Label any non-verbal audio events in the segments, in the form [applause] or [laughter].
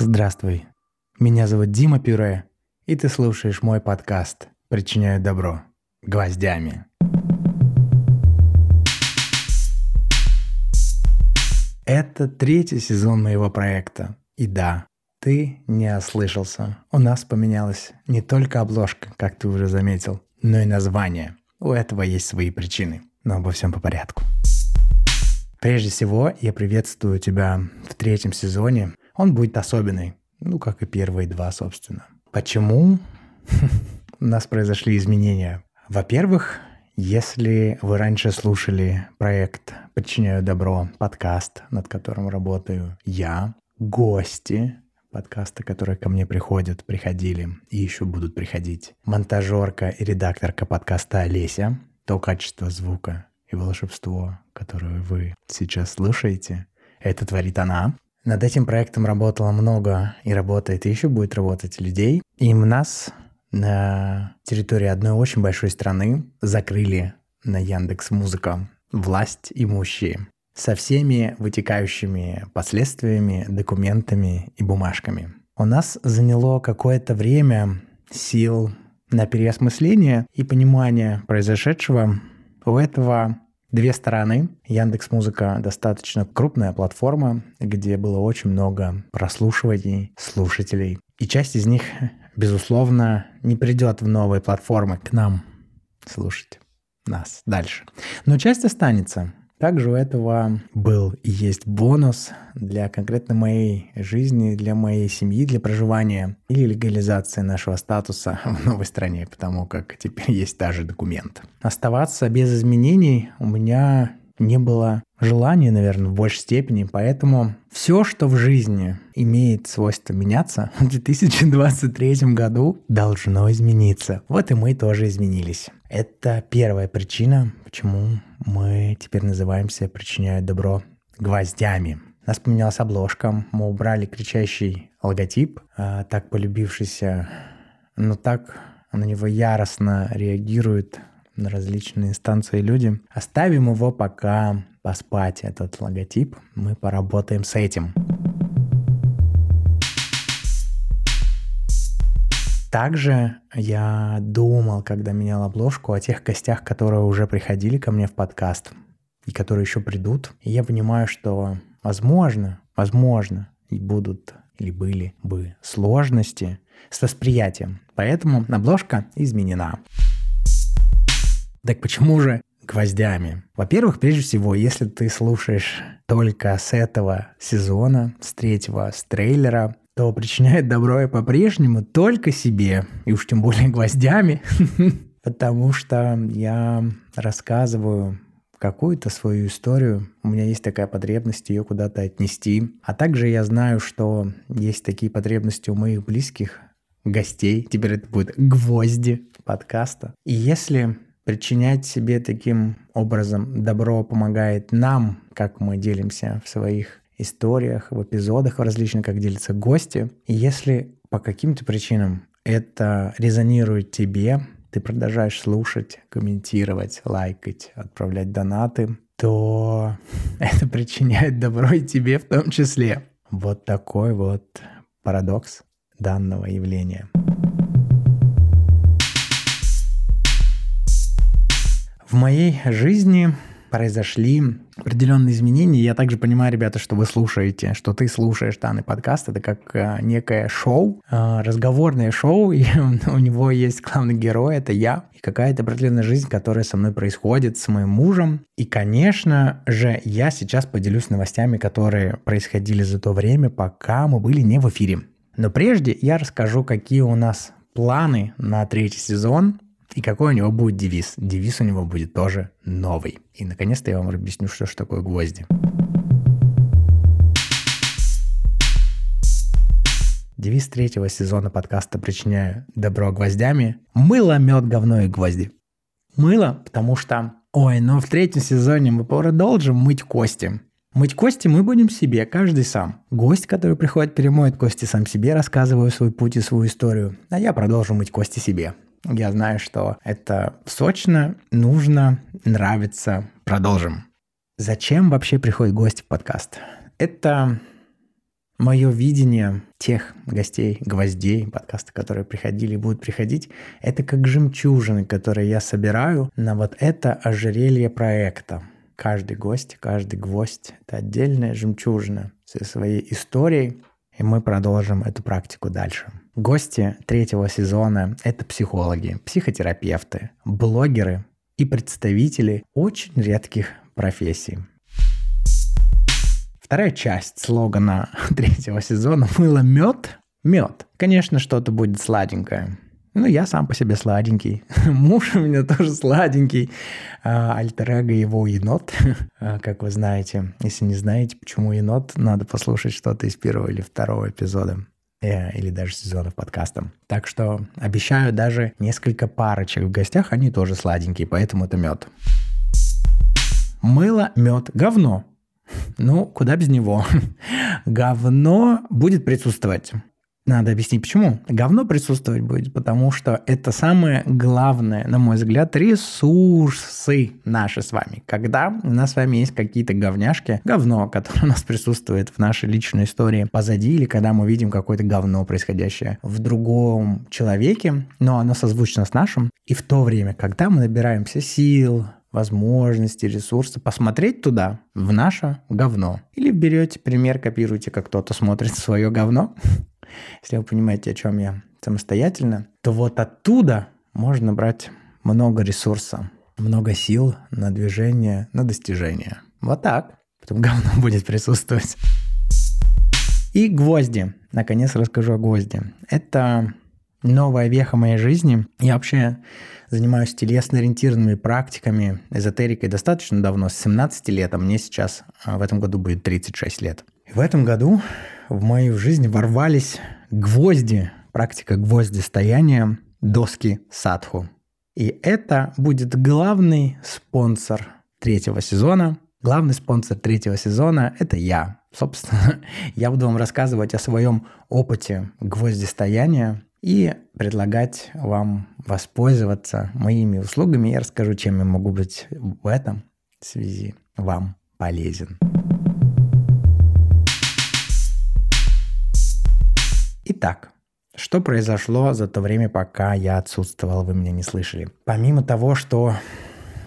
Здравствуй. Меня зовут Дима Пюре, и ты слушаешь мой подкаст «Причиняю добро» гвоздями. Это третий сезон моего проекта. И да, ты не ослышался. У нас поменялась не только обложка, как ты уже заметил, но и название. У этого есть свои причины. Но обо всем по порядку. Прежде всего, я приветствую тебя в третьем сезоне. Он будет особенный, ну, как и первые два, собственно. Почему [laughs] у нас произошли изменения? Во-первых, если вы раньше слушали проект «Подчиняю добро» подкаст, над которым работаю я, гости подкаста, которые ко мне приходят, приходили и еще будут приходить, монтажерка и редакторка подкаста Олеся, то качество звука и волшебство, которое вы сейчас слушаете, это творит она. Над этим проектом работало много и работает, и еще будет работать людей. И нас на территории одной очень большой страны закрыли на Яндекс Музыка власть имущие со всеми вытекающими последствиями, документами и бумажками. У нас заняло какое-то время сил на переосмысление и понимание произошедшего. У этого две стороны. Яндекс Музыка достаточно крупная платформа, где было очень много прослушиваний, слушателей. И часть из них, безусловно, не придет в новые платформы к нам слушать нас дальше. Но часть останется. Также у этого был и есть бонус для конкретно моей жизни, для моей семьи, для проживания или легализации нашего статуса [laughs] в новой стране, потому как теперь есть даже документ. Оставаться без изменений у меня не было желания, наверное, в большей степени, поэтому все, что в жизни имеет свойство меняться, [laughs] в 2023 году должно измениться. Вот и мы тоже изменились. Это первая причина, почему мы теперь называемся «Причиняют добро гвоздями». Нас поменялась обложка, мы убрали кричащий логотип, а, так полюбившийся, но так на него яростно реагируют на различные инстанции люди. Оставим его пока поспать, этот логотип. Мы поработаем с этим. Также я думал, когда менял обложку, о тех гостях, которые уже приходили ко мне в подкаст и которые еще придут. И я понимаю, что возможно, возможно, и будут или были бы сложности с восприятием. Поэтому обложка изменена. Так почему же гвоздями? Во-первых, прежде всего, если ты слушаешь только с этого сезона, с третьего, с трейлера, то причиняет добро и по-прежнему только себе, и уж тем более [laughs] гвоздями, [laughs] потому что я рассказываю какую-то свою историю, у меня есть такая потребность ее куда-то отнести. А также я знаю, что есть такие потребности у моих близких гостей. Теперь это будет гвозди подкаста. И если причинять себе таким образом добро помогает нам, как мы делимся в своих историях, в эпизодах в различных, как делятся гости. И если по каким-то причинам это резонирует тебе, ты продолжаешь слушать, комментировать, лайкать, отправлять донаты, то [laughs] это причиняет добро и тебе в том числе. Вот такой вот парадокс данного явления. В моей жизни произошли определенные изменения. Я также понимаю, ребята, что вы слушаете, что ты слушаешь данный подкаст. Это как э, некое шоу, э, разговорное шоу, [laughs] и у него есть главный герой, это я, и какая-то определенная жизнь, которая со мной происходит, с моим мужем. И, конечно же, я сейчас поделюсь новостями, которые происходили за то время, пока мы были не в эфире. Но прежде я расскажу, какие у нас планы на третий сезон, и какой у него будет девиз? Девиз у него будет тоже новый. И наконец-то я вам объясню, что же такое гвозди. Девиз третьего сезона подкаста «Причиняю добро гвоздями» – мыло, мед, говно и гвозди. Мыло, потому что, ой, ну в третьем сезоне мы продолжим мыть кости. Мыть кости мы будем себе, каждый сам. Гость, который приходит, перемоет кости сам себе, рассказывая свой путь и свою историю. А я продолжу мыть кости себе. Я знаю, что это сочно, нужно, нравится. Продолжим. Зачем вообще приходит гость в подкаст? Это мое видение тех гостей, гвоздей, подкаста, которые приходили и будут приходить, это как жемчужины, которые я собираю на вот это ожерелье проекта. Каждый гость, каждый гвоздь — это отдельная жемчужина со своей историей, и мы продолжим эту практику дальше. Гости третьего сезона — это психологи, психотерапевты, блогеры и представители очень редких профессий. Вторая часть слогана [laughs] третьего сезона была мед. Мед. Конечно, что-то будет сладенькое. Ну, я сам по себе сладенький. [laughs] Муж у меня тоже сладенький. А, альтер его енот, [laughs] а, как вы знаете. Если не знаете, почему енот, надо послушать что-то из первого или второго эпизода или даже сезонов подкаста. Так что обещаю даже несколько парочек в гостях, они тоже сладенькие, поэтому это мед. Мыло, мед, говно. Ну, куда без него? [laughs] Говно будет присутствовать. Надо объяснить, почему. Говно присутствовать будет, потому что это самое главное, на мой взгляд, ресурсы наши с вами. Когда у нас с вами есть какие-то говняшки, говно, которое [laughs] у нас присутствует в нашей личной истории позади, или когда мы видим какое-то говно, происходящее в другом человеке, но оно созвучно с нашим, и в то время, когда мы набираемся сил, возможности, ресурсы, посмотреть туда, в наше говно. Или берете пример, копируете, как кто-то смотрит [laughs] свое говно, если вы понимаете, о чем я самостоятельно, то вот оттуда можно брать много ресурса, много сил на движение, на достижение. Вот так. Потом говно [laughs] будет присутствовать. И гвозди. Наконец расскажу о гвозди. Это новая веха моей жизни. Я вообще занимаюсь телесно-ориентированными практиками, эзотерикой достаточно давно, с 17 лет, а мне сейчас а, в этом году будет 36 лет. И в этом году в мою жизнь ворвались гвозди, практика гвозди стояния, доски садху. И это будет главный спонсор третьего сезона. Главный спонсор третьего сезона – это я. Собственно, [laughs] я буду вам рассказывать о своем опыте гвоздистояния и предлагать вам воспользоваться моими услугами. Я расскажу, чем я могу быть в этом связи вам полезен. Итак, что произошло за то время, пока я отсутствовал, вы меня не слышали? Помимо того, что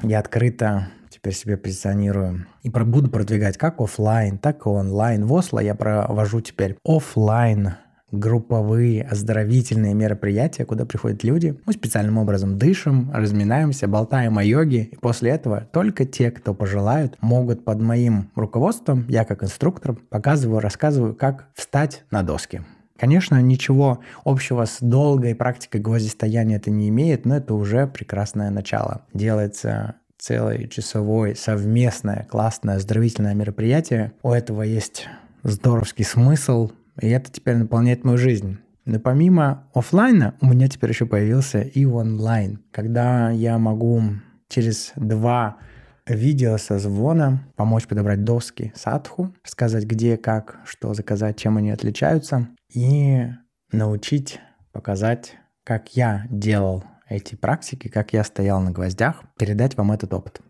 я открыто теперь себе позиционирую и буду продвигать как офлайн, так и онлайн. В Осло я провожу теперь офлайн групповые оздоровительные мероприятия, куда приходят люди. Мы специальным образом дышим, разминаемся, болтаем о йоге. И после этого только те, кто пожелают, могут под моим руководством, я как инструктор, показываю, рассказываю, как встать на доски. Конечно, ничего общего с долгой практикой гвоздистояния это не имеет, но это уже прекрасное начало. Делается целое часовое совместное классное оздоровительное мероприятие. У этого есть здоровский смысл, и это теперь наполняет мою жизнь. Но помимо офлайна у меня теперь еще появился и онлайн, когда я могу через два видео созвона помочь подобрать доски садху, сказать где, как, что заказать, чем они отличаются, и научить, показать, как я делал эти практики, как я стоял на гвоздях, передать вам этот опыт.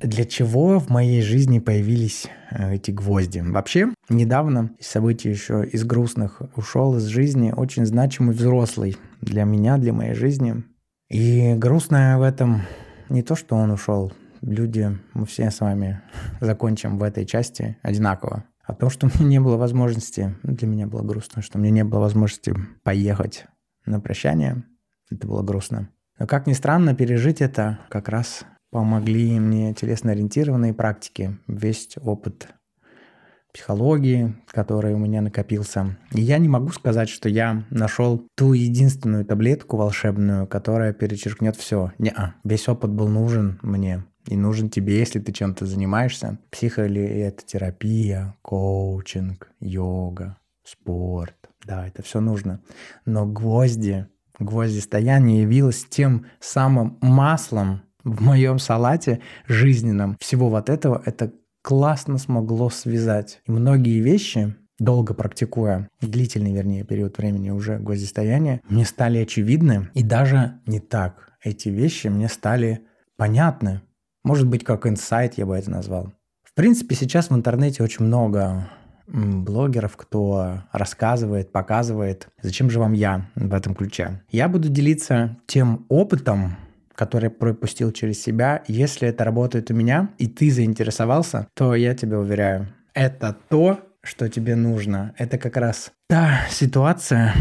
Для чего в моей жизни появились э, эти гвозди? Вообще, недавно из событий еще из грустных ушел из жизни очень значимый взрослый для меня, для моей жизни. И грустное в этом не то, что он ушел. Люди, мы все с вами [laughs] закончим в этой части одинаково. А то, что [laughs] меня не было возможности, ну, для меня было грустно, что мне не было возможности поехать на прощание. Это было грустно. Но как ни странно, пережить это как раз помогли мне телесно-ориентированные практики, весь опыт психологии, который у меня накопился. И я не могу сказать, что я нашел ту единственную таблетку волшебную, которая перечеркнет все. Не, -а. весь опыт был нужен мне и нужен тебе, если ты чем-то занимаешься. Психо или это терапия, коучинг, йога, спорт. Да, это все нужно. Но гвозди, гвозди стояния явилось тем самым маслом в моем салате жизненном. Всего вот этого это классно смогло связать. И многие вещи, долго практикуя, длительный, вернее, период времени уже гвоздистояния, мне стали очевидны. И даже не так. Эти вещи мне стали понятны. Может быть, как инсайт я бы это назвал. В принципе, сейчас в интернете очень много блогеров, кто рассказывает, показывает. Зачем же вам я в этом ключе? Я буду делиться тем опытом, который пропустил через себя. Если это работает у меня, и ты заинтересовался, то я тебя уверяю, это то, что тебе нужно. Это как раз та ситуация,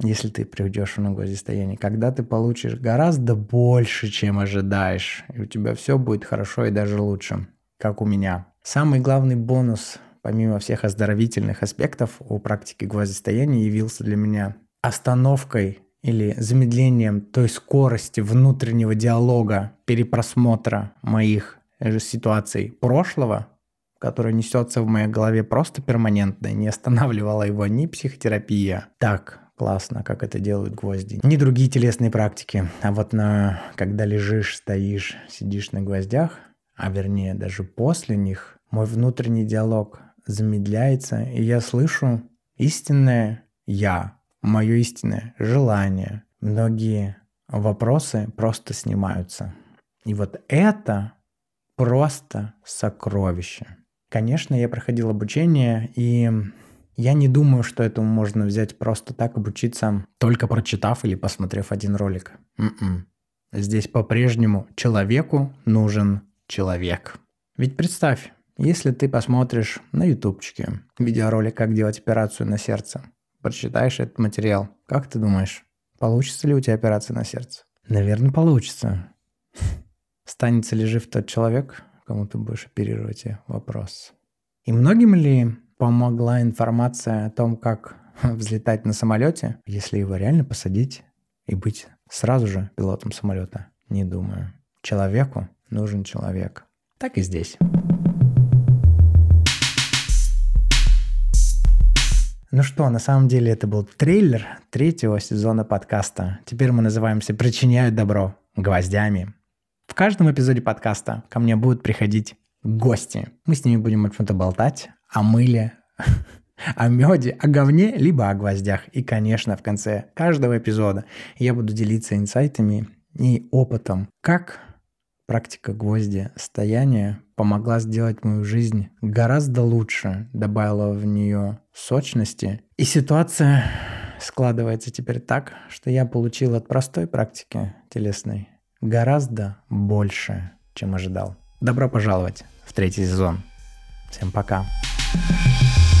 если ты придешь в ногозистояние, когда ты получишь гораздо больше, чем ожидаешь, и у тебя все будет хорошо и даже лучше, как у меня. Самый главный бонус, помимо всех оздоровительных аспектов у практики гвоздистояния, явился для меня остановкой или замедлением той скорости внутреннего диалога, перепросмотра моих ситуаций прошлого, которая несется в моей голове просто перманентно, не останавливала его ни психотерапия. Так, классно, как это делают гвозди. Ни другие телесные практики. А вот на, когда лежишь, стоишь, сидишь на гвоздях, а вернее даже после них, мой внутренний диалог замедляется, и я слышу истинное «я», мое истинное желание. Многие вопросы просто снимаются. И вот это просто сокровище. Конечно, я проходил обучение, и я не думаю, что этому можно взять просто так, обучиться, только прочитав или посмотрев один ролик. м Здесь по-прежнему человеку нужен человек. Ведь представь, если ты посмотришь на ютубчике видеоролик «Как делать операцию на сердце», прочитаешь этот материал, как ты думаешь, получится ли у тебя операция на сердце? Наверное, получится. Станется ли жив тот человек, кому ты будешь оперировать, вопрос. И многим ли помогла информация о том, как взлетать на самолете, если его реально посадить и быть сразу же пилотом самолета? Не думаю. Человеку нужен человек. Так и здесь. Ну что, на самом деле это был трейлер третьего сезона подкаста. Теперь мы называемся «Причиняют добро гвоздями». В каждом эпизоде подкаста ко мне будут приходить гости. Мы с ними будем о чем-то болтать, о мыле, [laughs] о меде, о говне, либо о гвоздях. И, конечно, в конце каждого эпизода я буду делиться инсайтами и опытом, как практика гвозди стояния помогла сделать мою жизнь гораздо лучше, добавила в нее сочности. И ситуация складывается теперь так, что я получил от простой практики телесной гораздо больше, чем ожидал. Добро пожаловать в третий сезон. Всем пока. thank you